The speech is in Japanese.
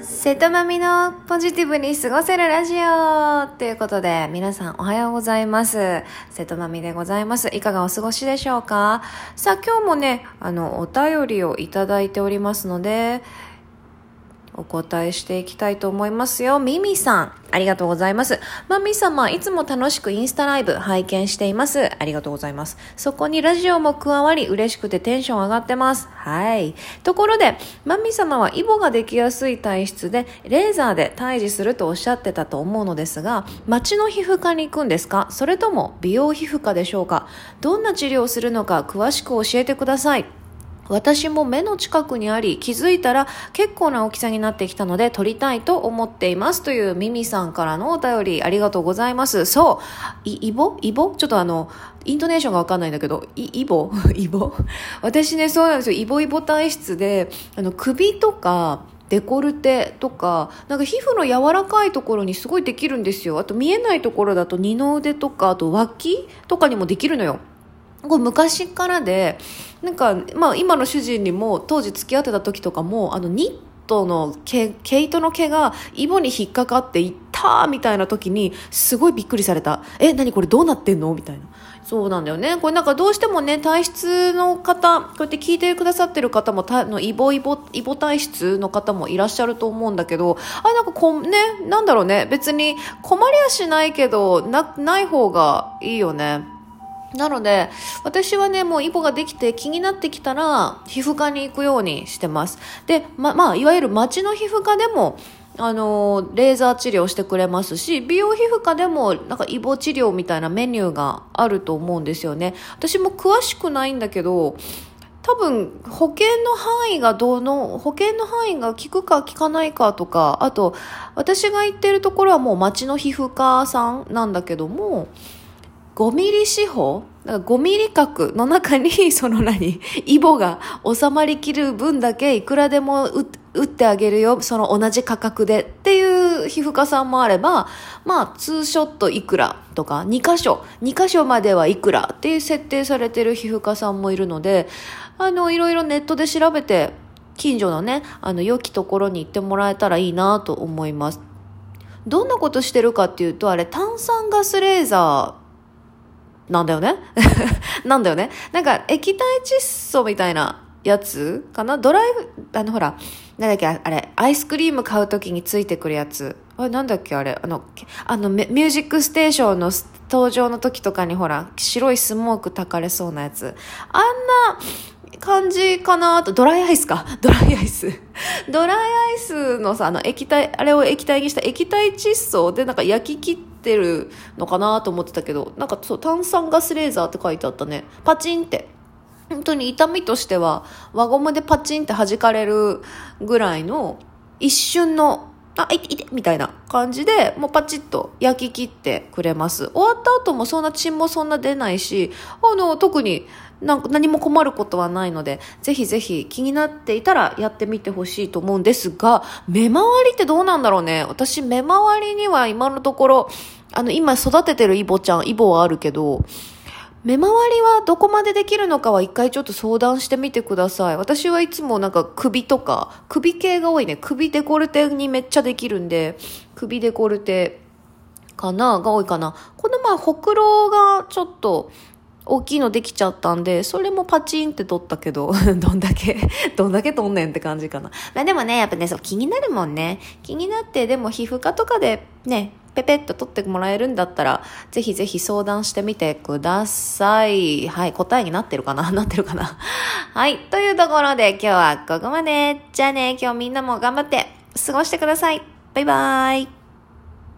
瀬戸まみのポジティブに過ごせるラジオということで、皆さんおはようございます。瀬戸まみでございます。いかがお過ごしでしょうか？さあ今日もね、あの、お便りをいただいておりますので、お答えしていきたいと思いますよ。ミミさん、ありがとうございます。マミ様、いつも楽しくインスタライブ拝見しています。ありがとうございます。そこにラジオも加わり、嬉しくてテンション上がってます。はい。ところで、マミ様はイボができやすい体質で、レーザーで退治するとおっしゃってたと思うのですが、街の皮膚科に行くんですか？それとも美容皮膚科でしょうか？どんな治療をするのか詳しく教えてください。私も目の近くにあり気づいたら結構な大きさになってきたので撮りたいと思っていますというミミさんからのお便りありがとうございます。そう、いイボ？イボ？ちょっとあの、イントネーションがわかんないんだけど、イイボ？イボ？私ね、そうなんですよ。イボイボ体質で、あの、首とか、デコルテとか、なんか皮膚の柔らかいところにすごいできるんですよ。あと見えないところだと二の腕とか、あと脇とかにもできるのよ。これ昔からで、なんか、まあ今の主人にも当時付き合ってた時とかも、あのニットの毛、毛糸の毛がイボに引っかかっていったみたいな時に、すごいびっくりされた。え、何これどうなってんの？みたいな。そうなんだよね。これなんかどうしてもね、体質の方、こうやって聞いてくださってる方も、たのイボイボ、イボ体質の方もいらっしゃると思うんだけど、あ、なんかこね、なんだろうね。別に困りはしないけど、な、ない方がいいよね。なので、私はね、もうイボができて気になってきたら、皮膚科に行くようにしてます。で、ま、まあ、いわゆる街の皮膚科でも、あの、レーザー治療してくれますし、美容皮膚科でも、なんかイボ治療みたいなメニューがあると思うんですよね。私も詳しくないんだけど、多分、保険の範囲がどの、保険の範囲が効くか効かないかとか、あと、私が行ってるところはもう街の皮膚科さんなんだけども、5ミリ四方？なんか5ミリ角の中に、その何、イボが収まりきる分だけいくらでも打ってあげるよ、その同じ価格でっていう皮膚科さんもあれば、まあ、ツーショットいくらとか、2箇所、2箇所まではいくらっていう設定されてる皮膚科さんもいるので、あの、いろいろネットで調べて、近所のね、あの、良きところに行ってもらえたらいいなと思います。どんなことしてるかっていうと、あれ、炭酸ガスレーザー、なんだよね？なんだよね？なんか液体窒素みたいなやつかな？ドライあのほら、なんだっけ？あれ、アイスクリーム買うときについてくるやつ。あれ、なんだっけ？あれ、あの、あの、ミュージックステーションの登場の時とかにほら、白いスモーク炊かれそうなやつ。あんな、感じかな？と、ドライアイスか。ドライアイス。ドライアイスのさ、あの液体、あれを液体にした液体窒素でなんか焼き切ってるのかなと思ってたけど、なんかそう、炭酸ガスレーザーって書いてあったね。パチンって。本当に痛みとしては、輪ゴムでパチンって弾かれるぐらいの一瞬のあ、いて、いて、みたいな感じで、もうパチッと焼き切ってくれます。終わった後もそんな血もそんな出ないし、あの、特になんか何も困ることはないので、ぜひぜひ気になっていたらやってみてほしいと思うんですが、目周りってどうなんだろうね。私、目周りには今のところ、あの、今育ててるイボちゃん、イボはあるけど、目周りはどこまでできるのかは一回ちょっと相談してみてください。私はいつもなんか首とか、首系が多いね。首デコルテにめっちゃできるんで、首デコルテかなが多いかな。この前、ほくろがちょっと、大きいのできちゃったんで、それもパチンって取ったけど、どんだけ、どんだけ取んねんって感じかな。まあでもね、やっぱね、そう気になるもんね。気になって、でも皮膚科とかでね、ペペッと取ってもらえるんだったら、ぜひぜひ相談してみてください。はい、答えになってるかな？なってるかな？はい、というところで今日はここまで。じゃあね、今日みんなも頑張って過ごしてください。バイバーイ。